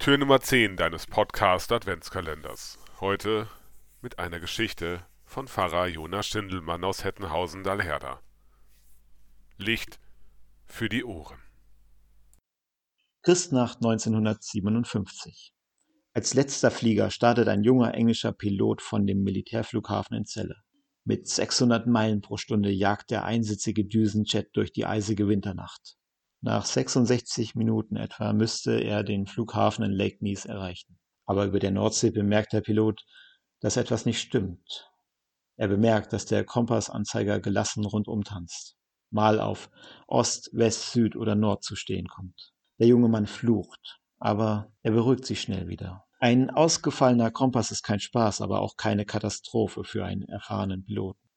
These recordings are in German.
Tür Nummer 10 deines Podcast Adventskalenders. Heute mit einer Geschichte von Pfarrer Jonas Schindelmann aus Hettenhausen-Dalherda. Licht für die Ohren. Christnacht 1957. Als letzter Flieger startet ein junger englischer Pilot von dem Militärflughafen in Celle. Mit 600 Meilen pro Stunde jagt der einsitzige Düsenjet durch die eisige Winternacht. Nach 66 Minuten etwa müsste er den Flughafen in Lake Nease erreichen. Aber über der Nordsee bemerkt der Pilot, dass etwas nicht stimmt. Er bemerkt, dass der Kompassanzeiger gelassen rundum tanzt, mal auf Ost, West, Süd oder Nord zu stehen kommt. Der junge Mann flucht, aber er beruhigt sich schnell wieder. Ein ausgefallener Kompass ist kein Spaß, aber auch keine Katastrophe für einen erfahrenen Piloten.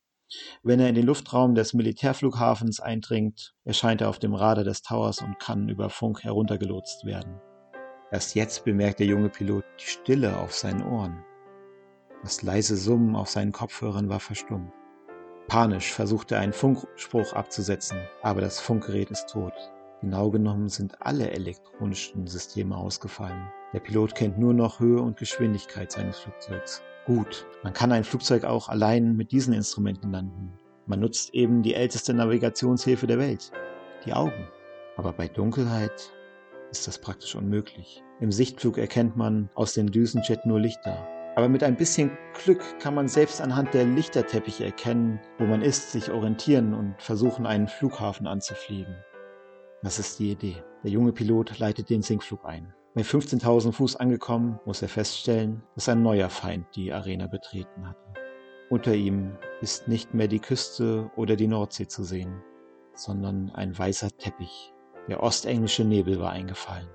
Wenn er in den Luftraum des Militärflughafens eindringt, erscheint er auf dem Radar des Towers und kann über Funk heruntergelotst werden. Erst jetzt bemerkt der junge Pilot die Stille auf seinen Ohren. Das leise Summen auf seinen Kopfhörern war verstummt. Panisch versucht er einen Funkspruch abzusetzen, aber das Funkgerät ist tot. Genau genommen sind alle elektronischen Systeme ausgefallen. Der Pilot kennt nur noch Höhe und Geschwindigkeit seines Flugzeugs. Gut, man kann ein Flugzeug auch allein mit diesen Instrumenten landen. Man nutzt eben die älteste Navigationshilfe der Welt, die Augen. Aber bei Dunkelheit ist das praktisch unmöglich. Im Sichtflug erkennt man aus dem Düsenjet nur Lichter. Aber mit ein bisschen Glück kann man selbst anhand der Lichterteppiche erkennen, wo man ist, sich orientieren und versuchen, einen Flughafen anzufliegen. Das ist die Idee. Der junge Pilot leitet den Sinkflug ein. Bei 15.000 Fuß angekommen, muss er feststellen, dass ein neuer Feind die Arena betreten hatte. Unter ihm ist nicht mehr die Küste oder die Nordsee zu sehen, sondern ein weißer Teppich. Der ostenglische Nebel war eingefallen.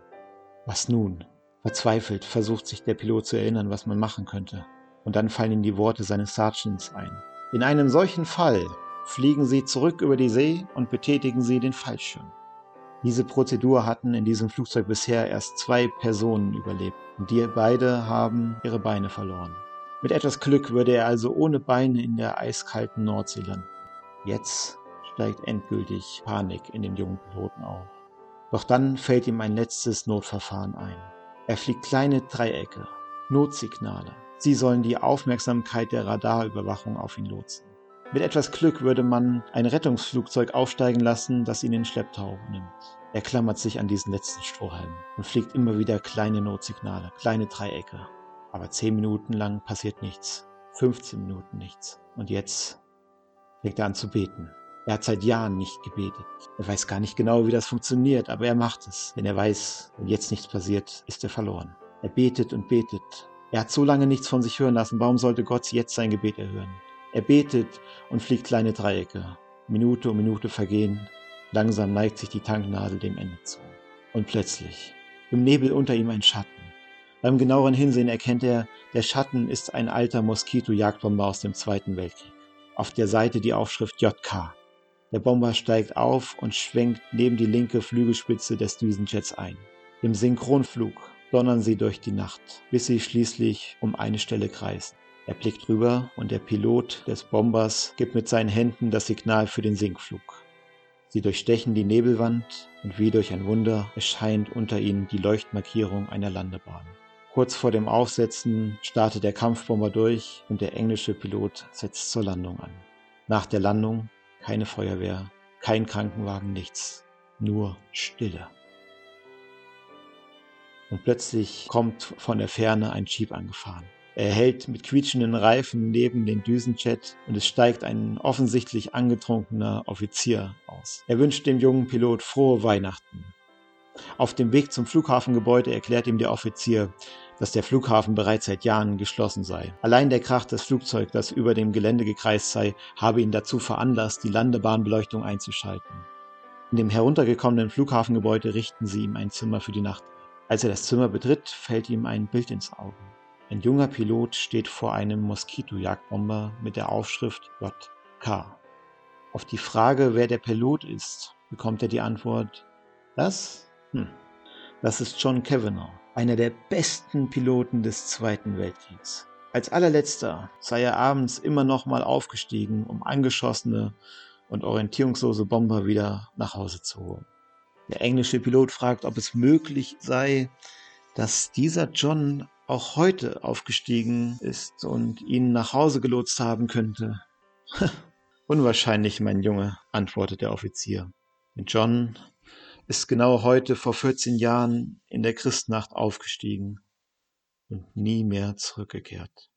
Was nun? Verzweifelt versucht sich der Pilot zu erinnern, was man machen könnte. Und dann fallen ihm die Worte seines Sergeants ein. In einem solchen Fall fliegen Sie zurück über die See und betätigen Sie den Fallschirm. Diese Prozedur hatten in diesem Flugzeug bisher erst zwei Personen überlebt und die beide haben ihre Beine verloren. Mit etwas Glück würde er also ohne Beine in der eiskalten Nordsee landen. Jetzt steigt endgültig Panik in dem jungen Piloten auf. Doch dann fällt ihm ein letztes Notverfahren ein. Er fliegt kleine Dreiecke, Notsignale. Sie sollen die Aufmerksamkeit der Radarüberwachung auf ihn lotsen. Mit etwas Glück würde man ein Rettungsflugzeug aufsteigen lassen, das ihn in Schlepptau nimmt. Er klammert sich an diesen letzten Strohhalm und fliegt immer wieder kleine Notsignale, kleine Dreiecke. Aber zehn Minuten lang passiert nichts. 15 Minuten nichts. Und jetzt fängt er an zu beten. Er hat seit Jahren nicht gebetet. Er weiß gar nicht genau, wie das funktioniert, aber er macht es. Denn er weiß, wenn jetzt nichts passiert, ist er verloren. Er betet und betet. Er hat so lange nichts von sich hören lassen. Warum sollte Gott jetzt sein Gebet erhören? Er betet und fliegt kleine Dreiecke. Minute um Minute vergehen. Langsam neigt sich die Tanknadel dem Ende zu. Und plötzlich, im Nebel unter ihm ein Schatten. Beim genaueren Hinsehen erkennt er, der Schatten ist ein alter Moskito-Jagdbomber aus dem Zweiten Weltkrieg. Auf der Seite die Aufschrift JK. Der Bomber steigt auf und schwenkt neben die linke Flügelspitze des Düsenjets ein. Im Synchronflug donnern sie durch die Nacht, bis sie schließlich um eine Stelle kreisen. Er blickt rüber und der Pilot des Bombers gibt mit seinen Händen das Signal für den Sinkflug. Sie durchstechen die Nebelwand und wie durch ein Wunder erscheint unter ihnen die Leuchtmarkierung einer Landebahn. Kurz vor dem Aufsetzen startet der Kampfbomber durch und der englische Pilot setzt zur Landung an. Nach der Landung keine Feuerwehr, kein Krankenwagen, nichts, nur Stille. Und plötzlich kommt von der Ferne ein Jeep angefahren. Er hält mit quietschenden Reifen neben den Düsenjet und es steigt ein offensichtlich angetrunkener Offizier aus. Er wünscht dem jungen Pilot frohe Weihnachten. Auf dem Weg zum Flughafengebäude erklärt ihm der Offizier, dass der Flughafen bereits seit Jahren geschlossen sei. Allein der Krach des Flugzeugs, das über dem Gelände gekreist sei, habe ihn dazu veranlasst, die Landebahnbeleuchtung einzuschalten. In dem heruntergekommenen Flughafengebäude richten sie ihm ein Zimmer für die Nacht. Als er das Zimmer betritt, fällt ihm ein Bild ins Auge. Ein junger Pilot steht vor einem Moskitojagdbomber mit der Aufschrift JK. Auf die Frage, wer der Pilot ist, bekommt er die Antwort, das? Hm, das ist John Kavanagh, einer der besten Piloten des Zweiten Weltkriegs. Als allerletzter sei er abends immer noch mal aufgestiegen, um angeschossene und orientierungslose Bomber wieder nach Hause zu holen. Der englische Pilot fragt, ob es möglich sei, dass dieser John auch heute aufgestiegen ist und ihn nach Hause gelotst haben könnte. Unwahrscheinlich, mein Junge, antwortet der Offizier. John ist genau heute vor 14 Jahren in der Christnacht aufgestiegen und nie mehr zurückgekehrt.